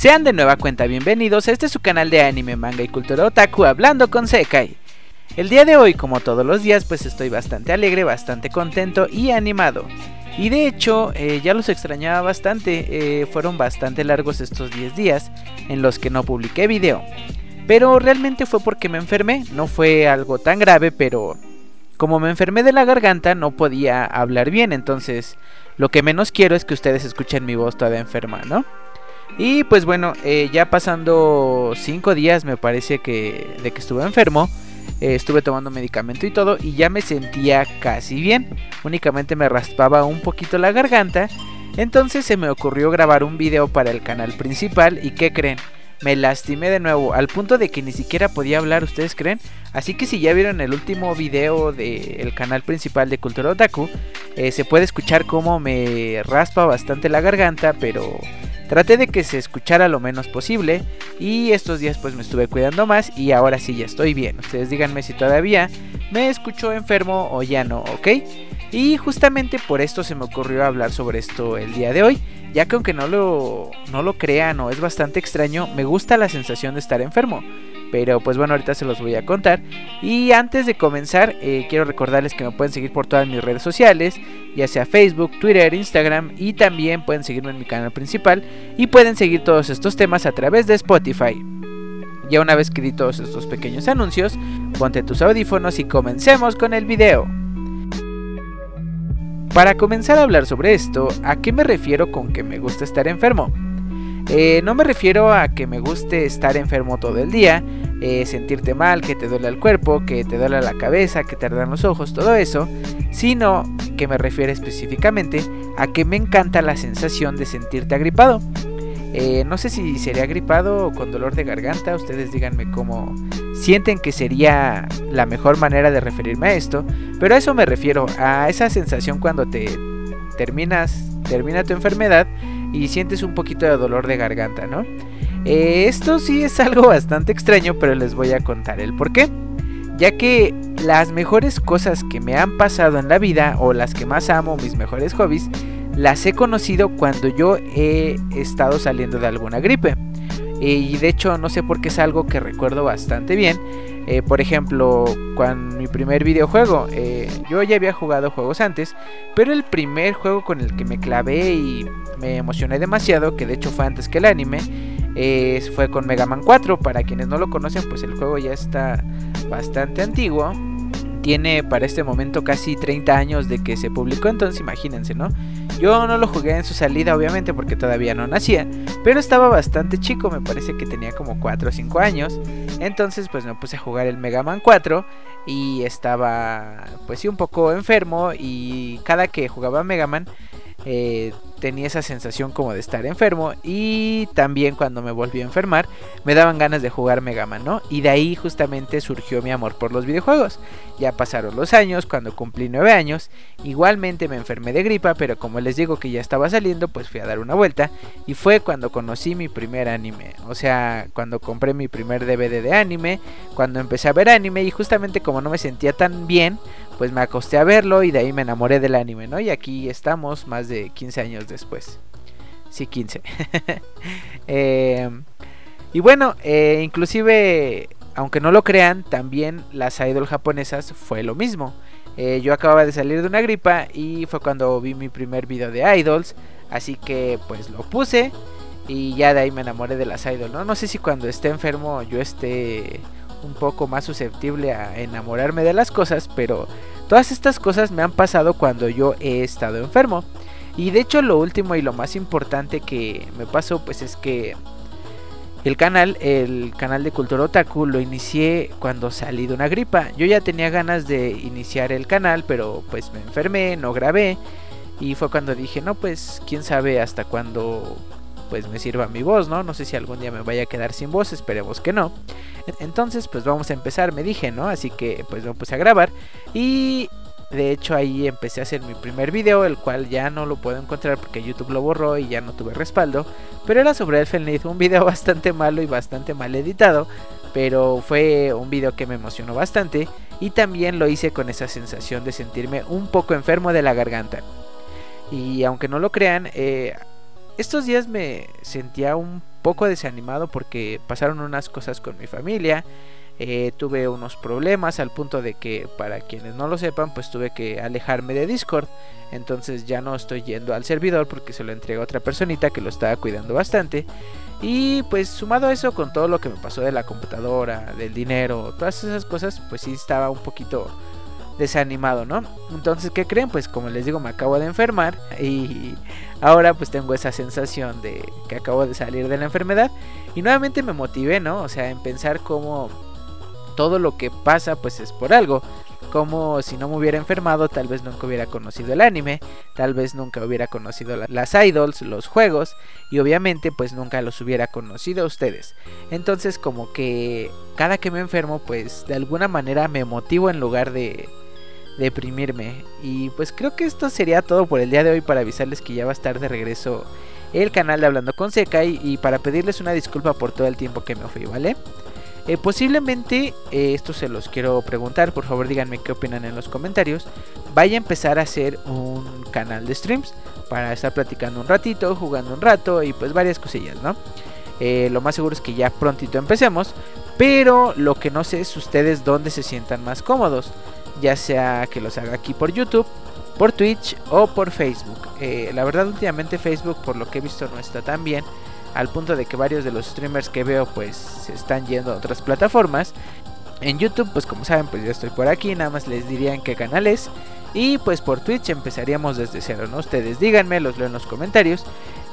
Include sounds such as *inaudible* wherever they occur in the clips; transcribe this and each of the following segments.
Sean de nueva cuenta bienvenidos este su canal de anime, manga y cultura otaku hablando con Sekai. El día de hoy, como todos los días, pues estoy bastante alegre, bastante contento y animado. Y de hecho, eh, ya los extrañaba bastante, eh, fueron bastante largos estos 10 días en los que no publiqué video. Pero realmente fue porque me enfermé, no fue algo tan grave, pero como me enfermé de la garganta no podía hablar bien, entonces lo que menos quiero es que ustedes escuchen mi voz toda enferma, ¿no? Y pues bueno, eh, ya pasando 5 días me parece que de que estuve enfermo, eh, estuve tomando medicamento y todo y ya me sentía casi bien, únicamente me raspaba un poquito la garganta, entonces se me ocurrió grabar un video para el canal principal y ¿qué creen? me lastimé de nuevo, al punto de que ni siquiera podía hablar, ¿ustedes creen? Así que si ya vieron el último video del canal principal de Cultura Otaku, eh, se puede escuchar cómo me raspa bastante la garganta, pero traté de que se escuchara lo menos posible y estos días pues me estuve cuidando más y ahora sí ya estoy bien. Ustedes díganme si todavía me escucho enfermo o ya no, ¿ok? Y justamente por esto se me ocurrió hablar sobre esto el día de hoy, ya que aunque no lo, no lo crean o es bastante extraño, me gusta la sensación de estar enfermo. Pero pues bueno, ahorita se los voy a contar. Y antes de comenzar, eh, quiero recordarles que me pueden seguir por todas mis redes sociales, ya sea Facebook, Twitter, Instagram y también pueden seguirme en mi canal principal y pueden seguir todos estos temas a través de Spotify. Ya una vez que di todos estos pequeños anuncios, ponte tus audífonos y comencemos con el video. Para comenzar a hablar sobre esto, ¿a qué me refiero con que me gusta estar enfermo? Eh, no me refiero a que me guste estar enfermo todo el día, eh, sentirte mal, que te duele el cuerpo, que te duele la cabeza, que te ardan los ojos, todo eso, sino que me refiero específicamente a que me encanta la sensación de sentirte agripado. Eh, no sé si sería agripado o con dolor de garganta, ustedes díganme cómo, sienten que sería la mejor manera de referirme a esto, pero a eso me refiero, a esa sensación cuando te terminas, termina tu enfermedad y sientes un poquito de dolor de garganta, ¿no? Eh, esto sí es algo bastante extraño, pero les voy a contar el por qué. Ya que las mejores cosas que me han pasado en la vida, o las que más amo, mis mejores hobbies, las he conocido cuando yo he estado saliendo de alguna gripe y de hecho no sé por qué es algo que recuerdo bastante bien. Eh, por ejemplo, mi primer videojuego, eh, yo ya había jugado juegos antes, pero el primer juego con el que me clavé y me emocioné demasiado, que de hecho fue antes que el anime, fue con Mega Man 4. Para quienes no lo conocen, pues el juego ya está bastante antiguo tiene para este momento casi 30 años de que se publicó, entonces imagínense, ¿no? Yo no lo jugué en su salida, obviamente, porque todavía no nacía, pero estaba bastante chico, me parece que tenía como 4 o 5 años, entonces pues me puse a jugar el Mega Man 4 y estaba pues sí un poco enfermo y cada que jugaba Mega Man eh, tenía esa sensación como de estar enfermo y también cuando me volví a enfermar me daban ganas de jugar Mega Man, ¿no? Y de ahí justamente surgió mi amor por los videojuegos. Ya pasaron los años, cuando cumplí 9 años, igualmente me enfermé de gripa, pero como les digo que ya estaba saliendo, pues fui a dar una vuelta y fue cuando conocí mi primer anime, o sea, cuando compré mi primer DVD de anime, cuando empecé a ver anime y justamente como no me sentía tan bien, pues me acosté a verlo y de ahí me enamoré del anime, ¿no? Y aquí estamos más de 15 años después. Sí, 15. *laughs* Em, y bueno, eh, inclusive, aunque no lo crean, también las idol japonesas fue lo mismo. Eh, yo acababa de salir de una gripa y fue cuando vi mi primer video de idols. Así que pues lo puse y ya de ahí me enamoré de las idols, ¿no? No sé si cuando esté enfermo yo esté un poco más susceptible a enamorarme de las cosas, pero todas estas cosas me han pasado cuando yo he estado enfermo. Y de hecho lo último y lo más importante que me pasó pues es que el canal, el canal de Cultura Otaku lo inicié cuando salí de una gripa. Yo ya tenía ganas de iniciar el canal, pero pues me enfermé, no grabé y fue cuando dije, "No, pues quién sabe hasta cuándo pues me sirva mi voz, ¿no? No sé si algún día me vaya a quedar sin voz, esperemos que no. Entonces, pues vamos a empezar, me dije, ¿no? Así que pues me puse a grabar y de hecho ahí empecé a hacer mi primer video, el cual ya no lo puedo encontrar porque YouTube lo borró y ya no tuve respaldo. Pero era sobre Elfen Lied, un video *laughs* bastante malo y bastante mal editado. Pero fue un video que me emocionó bastante y también lo hice con esa sensación de sentirme un poco enfermo de la garganta. Y aunque no lo crean, eh, estos días me sentía un poco desanimado porque pasaron unas cosas con mi familia. Eh, tuve unos problemas al punto de que, para quienes no lo sepan, pues tuve que alejarme de Discord. Entonces ya no estoy yendo al servidor porque se lo entregué a otra personita que lo estaba cuidando bastante. Y pues sumado a eso con todo lo que me pasó de la computadora, del dinero, todas esas cosas, pues sí estaba un poquito desanimado, ¿no? Entonces, ¿qué creen? Pues como les digo, me acabo de enfermar y ahora pues tengo esa sensación de que acabo de salir de la enfermedad y nuevamente me motivé, ¿no? O sea, en pensar cómo todo lo que pasa pues es por algo. Como si no me hubiera enfermado, tal vez nunca hubiera conocido el anime, tal vez nunca hubiera conocido las idols, los juegos, y obviamente pues nunca los hubiera conocido a ustedes. Entonces como que cada que me enfermo pues de alguna manera me motivo en lugar de, deprimirme. Y pues creo que esto sería todo por el día de hoy para avisarles que ya va a estar de regreso el canal de Hablando con Sekai y para pedirles una disculpa por todo el tiempo que me fui, ¿vale? Eh, posiblemente, eh, esto se los quiero preguntar, por favor díganme qué opinan en los comentarios. Vaya a empezar a hacer un canal de streams para estar platicando un ratito, jugando un rato y pues varias cosillas, ¿no? Eh, lo más seguro es que ya prontito empecemos, pero lo que no sé es ustedes dónde se sientan más cómodos ya sea que los haga aquí por YouTube, por Twitch o por Facebook. Eh, la verdad últimamente Facebook por lo que he visto no está tan bien, al punto de que varios de los streamers que veo pues se están yendo a otras plataformas. En YouTube pues como saben pues ya estoy por aquí, nada más les diría en qué canales. Y pues por Twitch empezaríamos desde cero, ¿no? Ustedes díganme, los leo en los comentarios.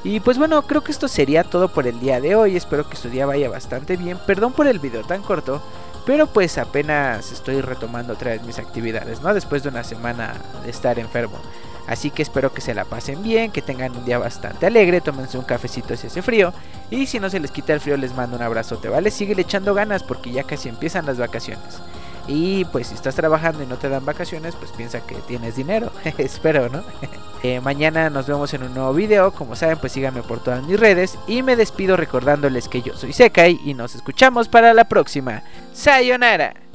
Y pues bueno, creo que esto sería todo por el día de hoy. Espero que su día vaya bastante bien. Perdón por el video tan corto. Pero pues apenas estoy retomando otra vez mis actividades, ¿no? Después de una semana de estar enfermo. Así que espero que se la pasen bien, que tengan un día bastante alegre, tómense un cafecito si hace frío. Y si no se les quita el frío, les mando un abrazote, ¿vale? Sigue echando ganas porque ya casi empiezan las vacaciones. Y pues si estás trabajando y no te dan vacaciones, pues piensa que tienes dinero. *laughs* Espero, ¿no? *laughs* Eh, mañana nos vemos en un nuevo video. Como saben, pues síganme por todas mis redes. Y me despido recordándoles que yo soy Sekai y nos escuchamos para la próxima. Sayonara.